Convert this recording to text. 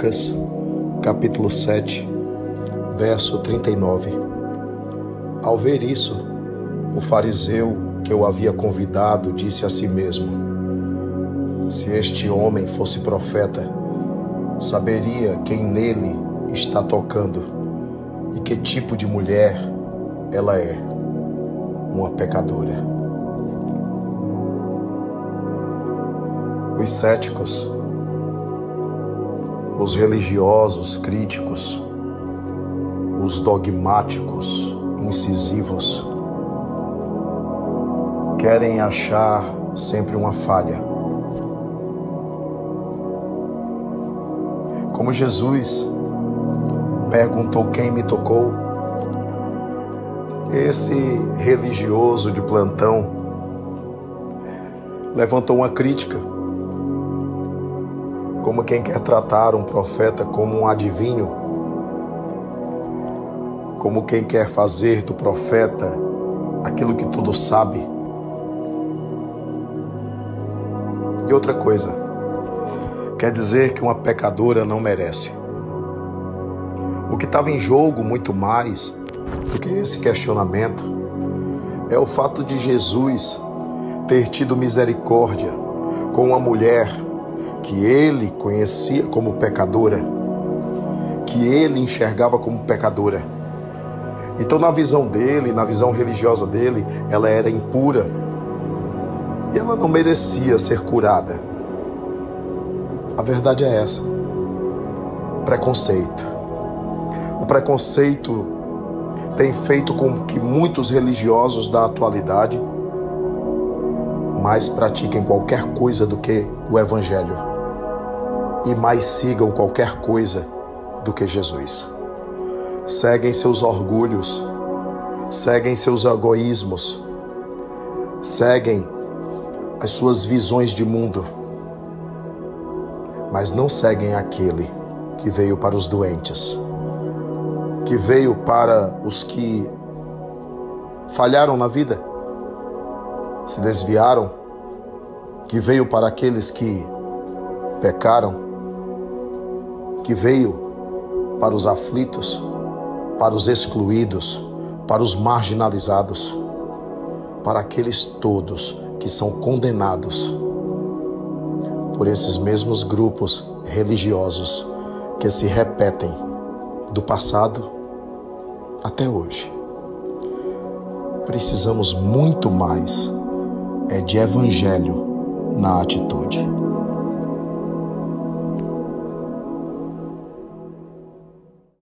Lucas, capítulo 7, verso 39. Ao ver isso, o fariseu que o havia convidado disse a si mesmo: Se este homem fosse profeta, saberia quem nele está tocando e que tipo de mulher ela é, uma pecadora. Os céticos os religiosos críticos, os dogmáticos incisivos, querem achar sempre uma falha. Como Jesus perguntou quem me tocou, esse religioso de plantão levantou uma crítica como quem quer tratar um profeta como um adivinho, como quem quer fazer do profeta aquilo que tudo sabe. E outra coisa, quer dizer que uma pecadora não merece. O que estava em jogo muito mais do que esse questionamento é o fato de Jesus ter tido misericórdia com uma mulher que ele conhecia como pecadora, que ele enxergava como pecadora. Então, na visão dele, na visão religiosa dele, ela era impura e ela não merecia ser curada. A verdade é essa: preconceito. O preconceito tem feito com que muitos religiosos da atualidade mais pratiquem qualquer coisa do que o Evangelho e mais sigam qualquer coisa do que Jesus. Seguem seus orgulhos, seguem seus egoísmos, seguem as suas visões de mundo, mas não seguem aquele que veio para os doentes, que veio para os que falharam na vida, se desviaram, que veio para aqueles que pecaram que veio para os aflitos, para os excluídos, para os marginalizados, para aqueles todos que são condenados por esses mesmos grupos religiosos que se repetem do passado até hoje. Precisamos muito mais é de evangelho na atitude.